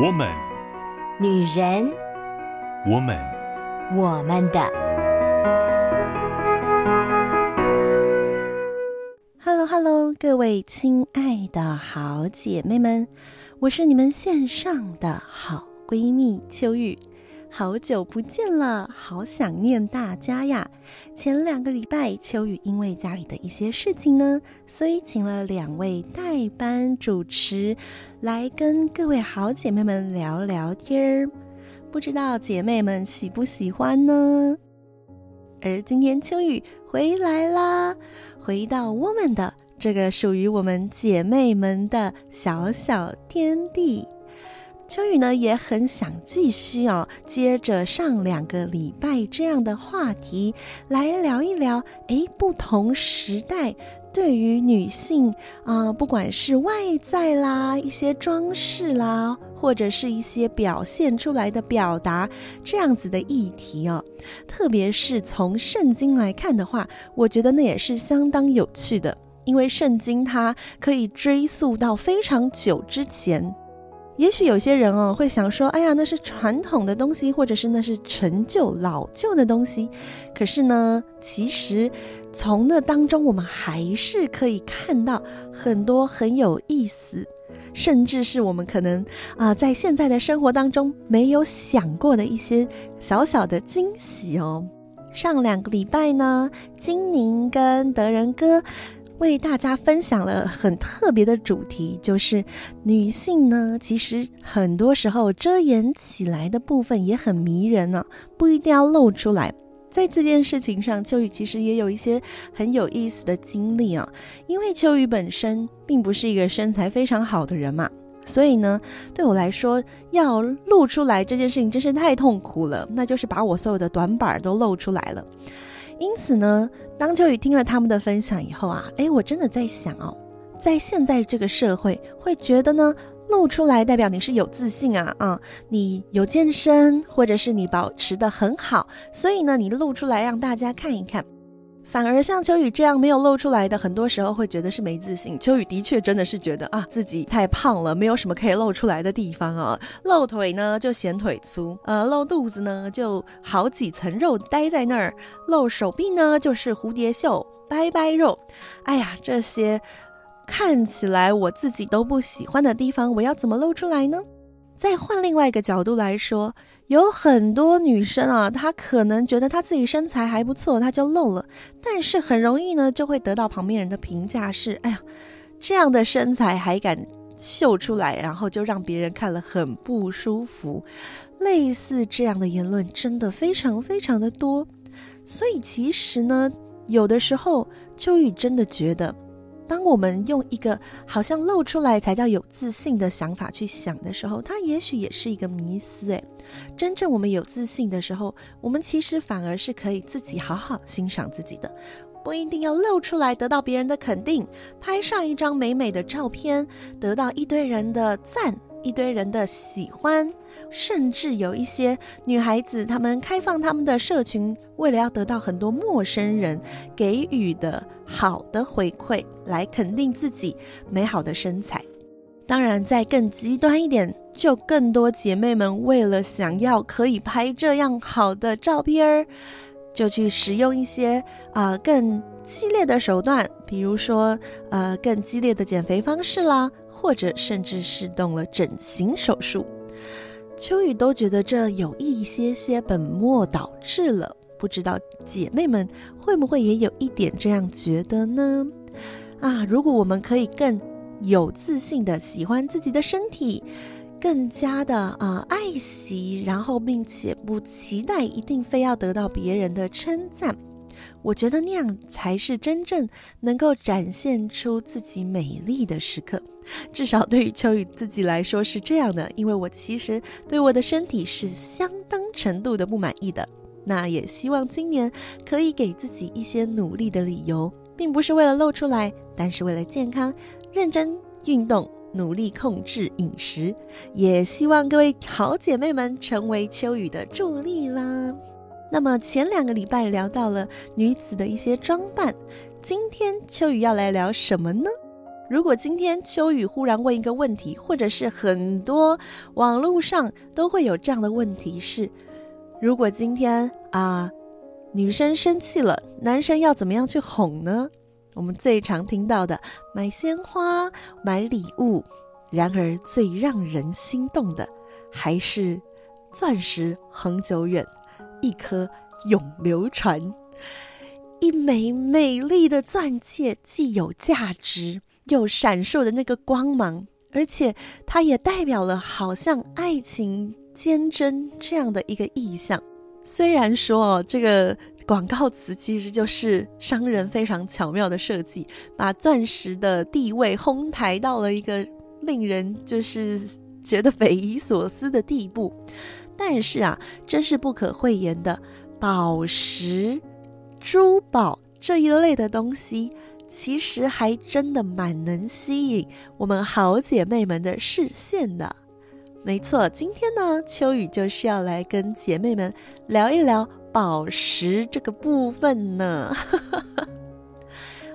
我们，女人，我们，我们的。Hello，Hello，各位亲爱的好姐妹们，我是你们线上的好闺蜜秋雨。好久不见了，好想念大家呀！前两个礼拜，秋雨因为家里的一些事情呢，所以请了两位代班主持来跟各位好姐妹们聊聊天儿，不知道姐妹们喜不喜欢呢？而今天秋雨回来啦，回到我们的这个属于我们姐妹们的小小天地。秋雨呢也很想继续哦，接着上两个礼拜这样的话题来聊一聊。诶，不同时代对于女性啊、不管是外在啦、一些装饰啦，或者是一些表现出来的表达这样子的议题哦，特别是从圣经来看的话，我觉得那也是相当有趣的，因为圣经它可以追溯到非常久之前。也许有些人哦会想说：“哎呀，那是传统的东西，或者是那是陈旧老旧的东西。”可是呢，其实从那当中，我们还是可以看到很多很有意思，甚至是我们可能啊、在现在的生活当中没有想过的一些小小的惊喜哦。上两个礼拜呢，金宁跟德仁哥。为大家分享了很特别的主题，就是女性呢，其实很多时候遮掩起来的部分也很迷人呢、不一定要露出来。在这件事情上，秋雨其实也有一些很有意思的经历啊，因为秋雨本身并不是一个身材非常好的人嘛，所以呢，对我来说要露出来这件事情真是太痛苦了，那就是把我所有的短板都露出来了。因此呢，当秋雨听了他们的分享以后啊，哎，我真的在想哦，在现在这个社会，会觉得呢，露出来代表你是有自信啊，啊，你有健身，或者是你保持的很好，所以呢，你露出来让大家看一看。反而像秋雨这样没有露出来的，很多时候会觉得是没自信。秋雨的确真的是觉得啊，自己太胖了，没有什么可以露出来的地方啊。露腿呢就显腿粗，呃，露肚子呢就好几层肉待在那儿，露手臂呢就是蝴蝶袖，拜拜肉。哎呀，这些看起来我自己都不喜欢的地方，我要怎么露出来呢？再换另外一个角度来说。有很多女生啊，她可能觉得她自己身材还不错，她就露了，但是很容易呢，就会得到旁边人的评价是：哎呀，这样的身材还敢秀出来，然后就让别人看了很不舒服。类似这样的言论真的非常非常的多，所以其实呢，有的时候秋雨真的觉得。当我们用一个好像露出来才叫有自信的想法去想的时候，它也许也是一个迷思。诶，真正我们有自信的时候，我们其实反而是可以自己好好欣赏自己的，不一定要露出来得到别人的肯定，拍上一张美美的照片，得到一堆人的赞，一堆人的喜欢。甚至有一些女孩子，她们开放她们的社群，为了要得到很多陌生人给予的好的回馈，来肯定自己美好的身材。当然，再更极端一点，就更多姐妹们为了想要可以拍这样好的照片儿，就去使用一些啊、更激烈的手段，比如说呃更激烈的减肥方式啦，或者甚至是动了整形手术。秋雨都觉得这有一些些本末倒置了，不知道姐妹们会不会也有一点这样觉得呢？啊，如果我们可以更有自信的喜欢自己的身体，更加的啊、爱惜，然后并且不期待一定非要得到别人的称赞。我觉得那样才是真正能够展现出自己美丽的时刻，至少对于秋雨自己来说是这样的。因为我其实对我的身体是相当程度的不满意的，那也希望今年可以给自己一些努力的理由，并不是为了露出来，但是为了健康，认真运动，努力控制饮食，也希望各位好姐妹们成为秋雨的助力啦。那么前两个礼拜聊到了女子的一些装扮，今天秋雨要来聊什么呢？如果今天秋雨忽然问一个问题，或者是很多网络上都会有这样的问题是：如果今天啊，女生生气了，男生要怎么样去哄呢？我们最常听到的买鲜花、买礼物，然而最让人心动的还是钻石恒久远，一颗永流传。一枚美丽的钻戒，既有价值，又闪烁的那个光芒，而且它也代表了好像爱情坚贞这样的一个意象。虽然说，这个广告词其实就是商人非常巧妙的设计，把钻石的地位哄抬到了一个令人就是觉得匪夷所思的地步。但是啊，真是不可讳言的，宝石、珠宝这一类的东西，其实还真的蛮能吸引我们好姐妹们的视线的。没错，今天呢，秋雨就是要来跟姐妹们聊一聊宝石这个部分呢。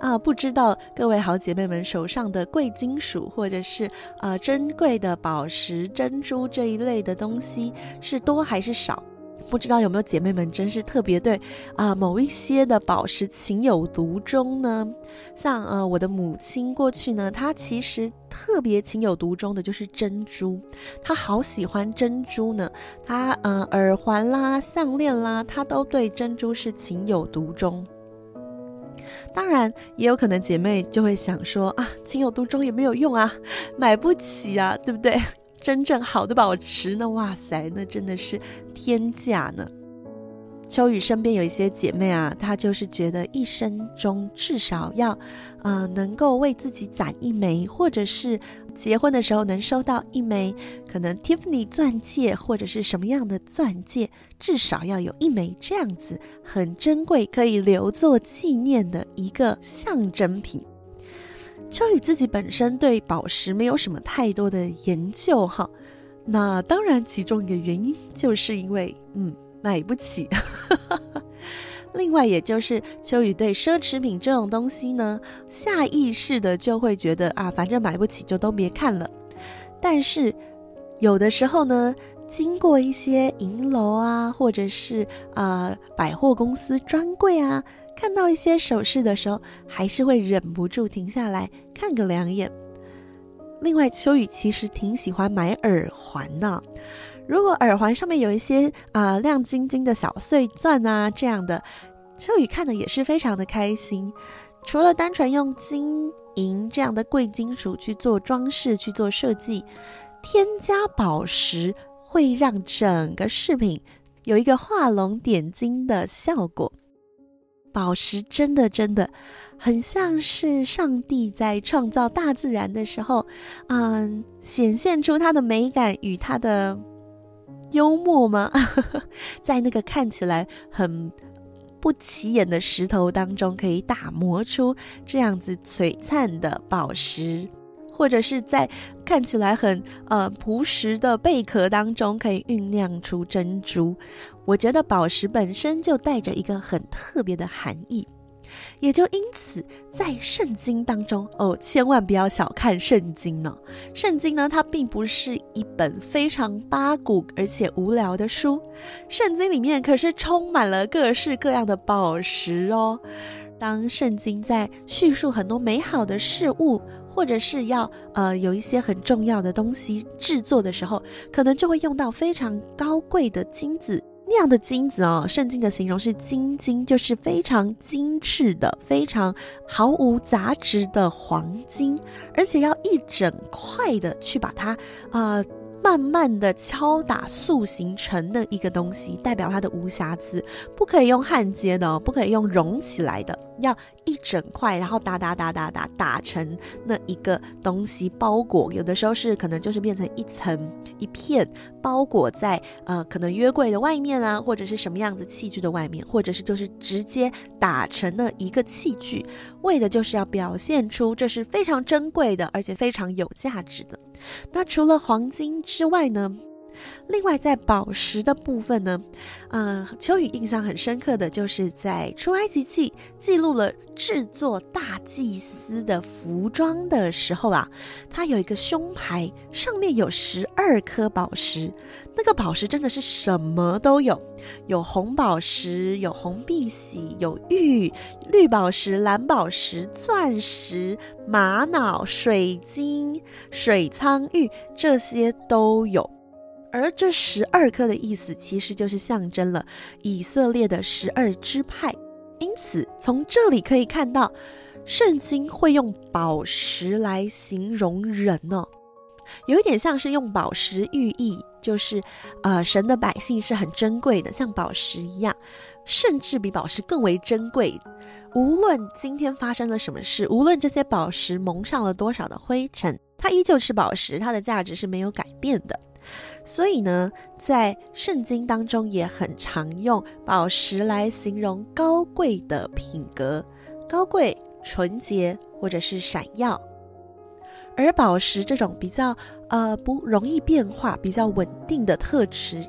啊，不知道各位好姐妹们手上的贵金属或者是呃珍贵的宝石、珍珠这一类的东西是多还是少？不知道有没有姐妹们真是特别对啊、某一些的宝石情有独钟呢？像呃我的母亲过去呢，她其实特别情有独钟的就是珍珠，她好喜欢珍珠呢。她呃耳环啦、项链啦，她都对珍珠是情有独钟。当然，也有可能姐妹就会想说啊，情有独钟也没有用啊，买不起啊，对不对？真正好的宝石呢？哇塞，那真的是天价呢！秋雨身边有一些姐妹啊，她就是觉得一生中至少要，呃，能够为自己攒一枚，或者是结婚的时候能收到一枚，可能 Tiffany 钻戒或者是什么样的钻戒，至少要有一枚这样子很珍贵，可以留作纪念的一个象征品。秋雨自己本身对宝石没有什么太多的研究哈，那当然其中一个原因就是因为嗯买不起，另外也就是秋雨对奢侈品这种东西呢，下意识的就会觉得啊，反正买不起就都别看了。但是有的时候呢，经过一些银楼啊，或者是啊、百货公司专柜啊。看到一些首饰的时候，还是会忍不住停下来看个两眼。另外，秋雨其实挺喜欢买耳环的。如果耳环上面有一些啊、亮晶晶的小碎钻啊这样的，秋雨看的也是非常的开心。除了单纯用金银这样的贵金属去做装饰、去做设计，添加宝石会让整个饰品有一个画龙点睛的效果。宝石真的真的很像是上帝在创造大自然的时候，嗯，显现出它的美感与它的幽默吗？在那个看起来很不起眼的石头当中，可以打磨出这样子璀璨的宝石。或者是在看起来很呃朴实的贝壳当中，可以酝酿出珍珠。我觉得宝石本身就带着一个很特别的含义，也就因此在圣经当中哦，千万不要小看圣经呢。圣经呢，它并不是一本非常八股而且无聊的书，圣经里面可是充满了各式各样的宝石哦。当圣经在叙述很多美好的事物，或者是要呃有一些很重要的东西制作的时候，可能就会用到非常高贵的金子，那样的金子哦，圣经的形容是金金，就是非常精致的、非常毫无杂质的黄金，而且要一整块的去把它啊。慢慢的敲打塑形成的一个东西，代表它的无瑕疵，不可以用焊接的，哦不可以用融起来的，要一整块，然后打打打打打打成那一个东西包裹。有的时候是可能就是变成一层一片包裹在呃可能约柜的外面啊，或者是什么样子器具的外面，或者是就是直接打成了一个器具，为的就是要表现出这是非常珍贵的，而且非常有价值的。那除了黄金之外呢，另外，在宝石的部分呢，嗯、呃，秋雨印象很深刻的就是在出埃及记记录了制作大祭司的服装的时候啊，它有一个胸牌，上面有十二颗宝石，那个宝石真的是什么都有，有红宝石，有红碧玺，有玉、绿宝石、蓝宝石、钻石、玛瑙、水晶、水苍玉，这些都有。而这十二颗的意思，其实就是象征了以色列的十二支派。因此，从这里可以看到，圣经会用宝石来形容人呢、哦，有一点像是用宝石寓意，就是呃，神的百姓是很珍贵的，像宝石一样，甚至比宝石更为珍贵。无论今天发生了什么事，无论这些宝石蒙上了多少的灰尘，它依旧是宝石，它的价值是没有改变的。所以呢，在圣经当中也很常用宝石来形容高贵的品格，高贵、纯洁或者是闪耀。而宝石这种比较呃不容易变化、比较稳定的特质，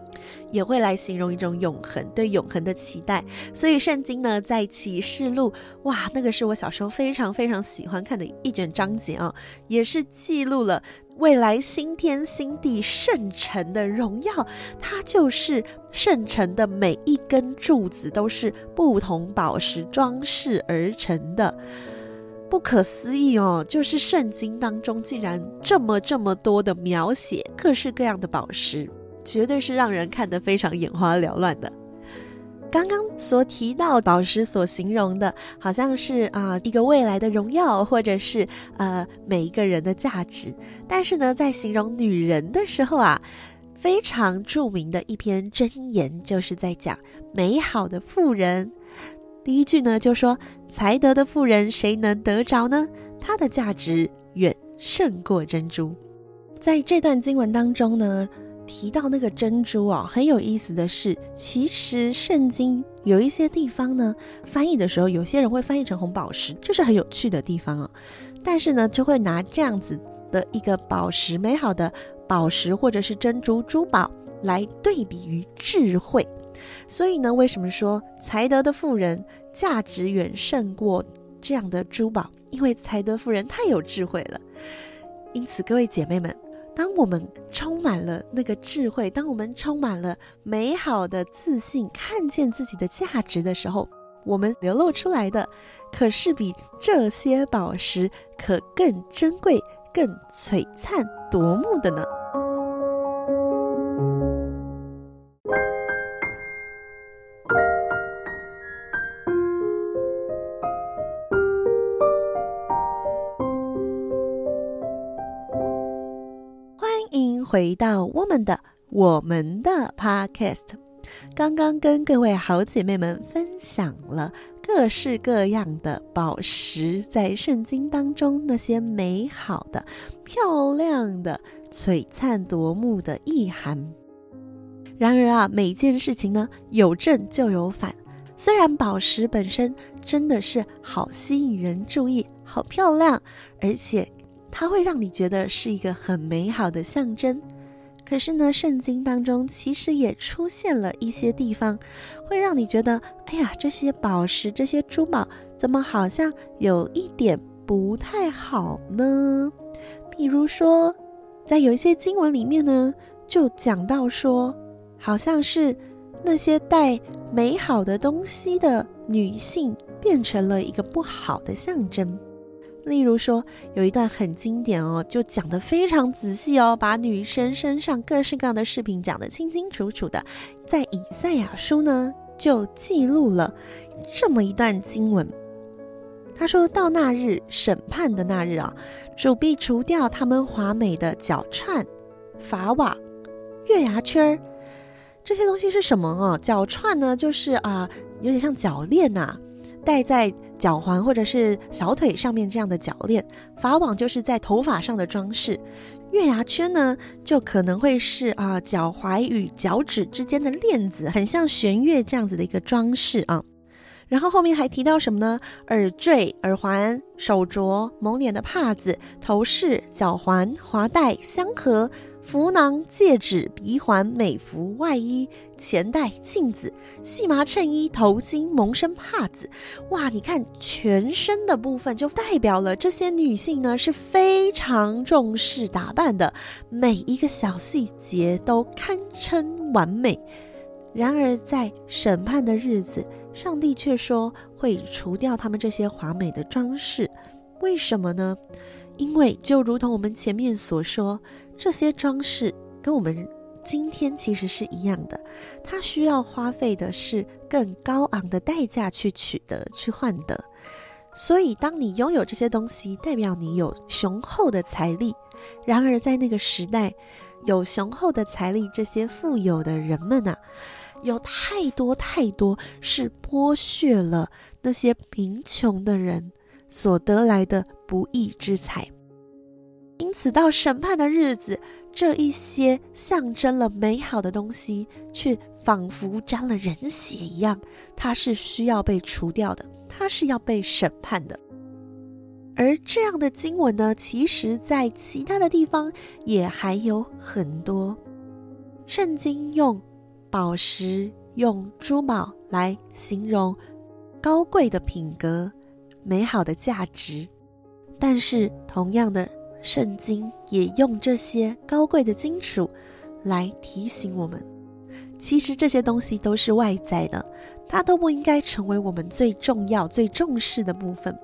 也会来形容一种永恒，对永恒的期待。所以圣经呢，在启示录，哇，那个是我小时候非常非常喜欢看的一卷章节啊，也是记录了。未来新天新地圣城的荣耀，它就是圣城的每一根柱子都是不同宝石装饰而成的，不可思议哦！就是圣经当中竟然这么这么多的描写各式各样的宝石，绝对是让人看得非常眼花缭乱的。刚刚所提到宝石所形容的，好像是啊、一个未来的荣耀，或者是呃每一个人的价值。但是呢，在形容女人的时候啊，非常著名的一篇箴言，就是在讲美好的妇人。第一句呢就说：“才德的妇人，谁能得着呢？她的价值远胜过珍珠。”在这段经文当中呢。提到那个珍珠啊，很有意思的是，其实圣经有一些地方呢，翻译的时候，有些人会翻译成红宝石，就是很有趣的地方啊。但是呢，就会拿这样子的一个宝石，美好的宝石或者是珍珠珠宝来对比于智慧。所以呢，为什么说才德的妇人价值远胜过这样的珠宝？因为才德妇人太有智慧了。因此，各位姐妹们。当我们充满了那个智慧，当我们充满了美好的自信，看见自己的价值的时候，我们流露出来的，可是比这些宝石可更珍贵、更璀璨夺目的呢。到我们的我们的 Podcast，刚刚跟各位好姐妹们分享了各式各样的宝石在圣经当中那些美好的、漂亮的、璀璨夺目的意涵。然而啊，每件事情呢，有正就有反。虽然宝石本身真的是好吸引人注意、好漂亮，而且。它会让你觉得是一个很美好的象征，可是呢，圣经当中其实也出现了一些地方，会让你觉得，哎呀，这些宝石、这些珠宝怎么好像有一点不太好呢？比如说，在有一些经文里面呢，就讲到说，好像是那些带美好的东西的女性变成了一个不好的象征。例如说，有一段很经典哦，就讲得非常仔细哦，把女生身上各式各样的饰品讲得清清楚楚的。在以赛亚书呢，就记录了这么一段经文。他说到那日审判的那日啊，主必除掉他们华美的脚串、法网、月牙圈儿，这些东西是什么啊？脚串呢，就是啊、有点像脚链呐、戴在脚环或者是小腿上面这样的脚链，法网就是在头发上的装饰，月牙圈呢就可能会是啊、脚踝与脚趾之间的链子，很像弦乐这样子的一个装饰啊。然后后面还提到什么呢？耳坠、耳环、手镯、蒙脸的帕子、头饰、脚环、华带、香盒、服囊、戒指、鼻环、美服、外衣、钱袋、镜子、细麻衬衣、头巾、蒙身、帕子。哇，你看全身的部分就代表了这些女性呢是非常重视打扮的，每一个小细节都堪称完美。然而在审判的日子，上帝却说会除掉他们这些华美的装饰。为什么呢？因为就如同我们前面所说，这些装饰跟我们今天其实是一样的，它需要花费的是更高昂的代价去取得、去换得。所以，当你拥有这些东西，代表你有雄厚的财力。然而，在那个时代，有雄厚的财力，这些富有的人们啊，有太多太多是剥削了那些贫穷的人。所得来的不义之财，因此到审判的日子，这一些象征了美好的东西，却仿佛沾了人血一样，它是需要被除掉的，它是要被审判的。而这样的经文呢，其实在其他的地方也还有很多。圣经用宝石、用珠宝来形容高贵的品格。美好的价值，但是同样的，圣经也用这些高贵的金属来提醒我们，其实这些东西都是外在的，它都不应该成为我们最重要、最重视的部分。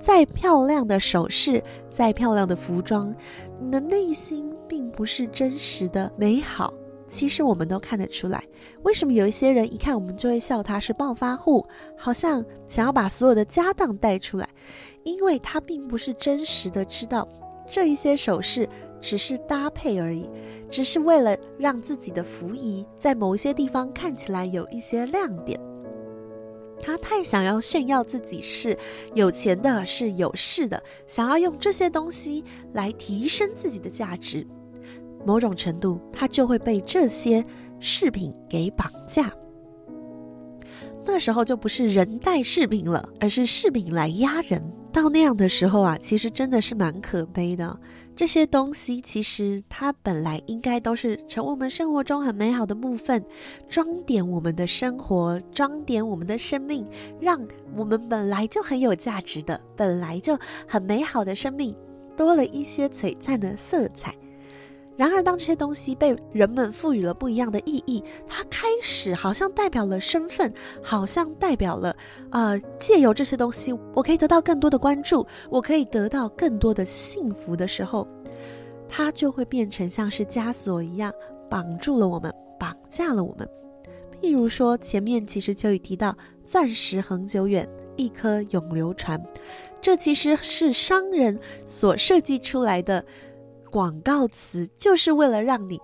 再漂亮的首饰，再漂亮的服装，你的内心并不是真实的美好。其实我们都看得出来，为什么有一些人一看我们就会笑他是暴发户，好像想要把所有的家当带出来，因为他并不是真实的知道这一些首饰只是搭配而已，只是为了让自己的服仪在某一些地方看起来有一些亮点。他太想要炫耀自己是有钱的，是有势的，想要用这些东西来提升自己的价值。某种程度，他就会被这些饰品给绑架。那时候就不是人带饰品了，而是饰品来压人。到那样的时候啊，其实真的是蛮可悲的。这些东西其实它本来应该都是成我们生活中很美好的部分，装点我们的生活，装点我们的生命，让我们本来就很有价值的、本来就很美好的生命多了一些璀璨的色彩。然而，当这些东西被人们赋予了不一样的意义，它开始好像代表了身份，好像代表了，呃，借由这些东西，我可以得到更多的关注，我可以得到更多的幸福的时候，它就会变成像是枷锁一样，绑住了我们，绑架了我们。譬如说，前面其实就已提到“钻石恒久远，一颗永流传”，这其实是商人所设计出来的。广告词就是为了让你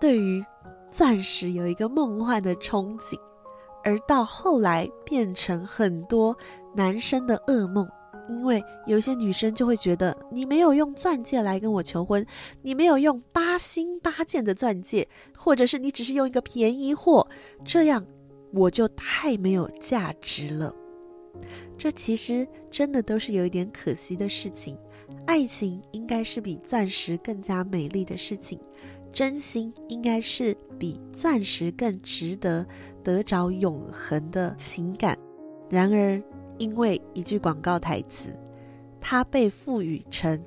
对于钻石有一个梦幻的憧憬，而到后来变成很多男生的噩梦，因为有些女生就会觉得你没有用钻戒来跟我求婚，你没有用八星八件的钻戒，或者是你只是用一个便宜货，这样我就太没有价值了。这其实真的都是有一点可惜的事情。爱情应该是比钻石更加美丽的事情，真心应该是比钻石更值得得着永恒的情感。然而，因为一句广告台词，它被赋予成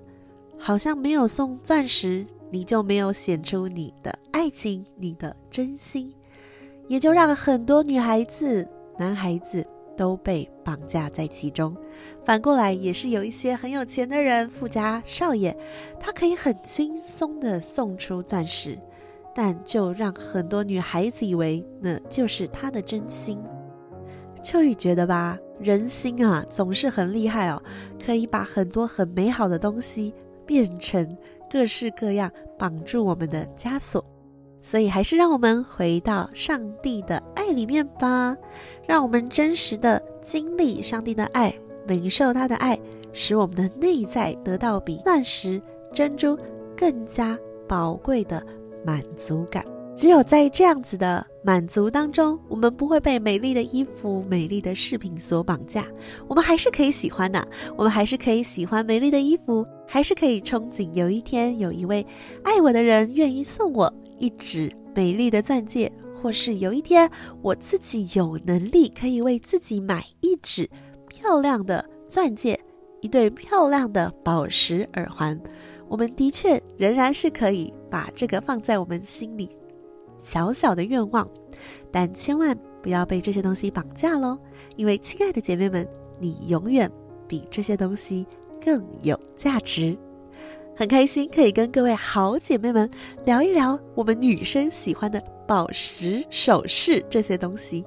好像没有送钻石，你就没有显出你的爱情、你的真心，也就让很多女孩子、男孩子。都被绑架在其中，反过来也是有一些很有钱的人，富家少爷，他可以很轻松的送出钻石，但就让很多女孩子以为那就是他的真心。秋雨觉得吧，人心啊总是很厉害哦，可以把很多很美好的东西变成各式各样绑住我们的枷锁。所以，还是让我们回到上帝的爱里面吧，让我们真实的经历上帝的爱，领受他的爱，使我们的内在得到比钻石、珍珠更加宝贵的满足感。只有在这样子的满足当中，我们不会被美丽的衣服、美丽的饰品所绑架。我们还是可以喜欢的，我们还是可以喜欢美丽的衣服，还是可以憧憬有一天有一位爱我的人愿意送我一指美丽的钻戒，或是有一天我自己有能力可以为自己买一指漂亮的钻戒，一对漂亮的宝石耳环。我们的确仍然是可以把这个放在我们心里小小的愿望，但千万不要被这些东西绑架喽，因为亲爱的姐妹们，你永远比这些东西更有价值。很开心可以跟各位好姐妹们聊一聊我们女生喜欢的宝石首饰这些东西。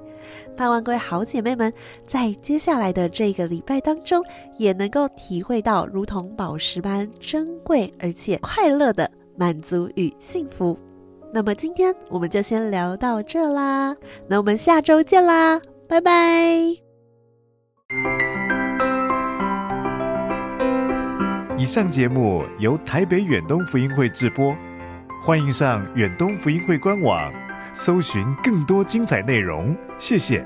盼望各位好姐妹们在接下来的这个礼拜当中，也能够体会到如同宝石般珍贵而且快乐的满足与幸福。那么今天我们就先聊到这啦，那我们下周见啦，拜拜。以上节目由台北远东福音会制播，欢迎上远东福音会官网。搜寻更多精彩内容，谢谢。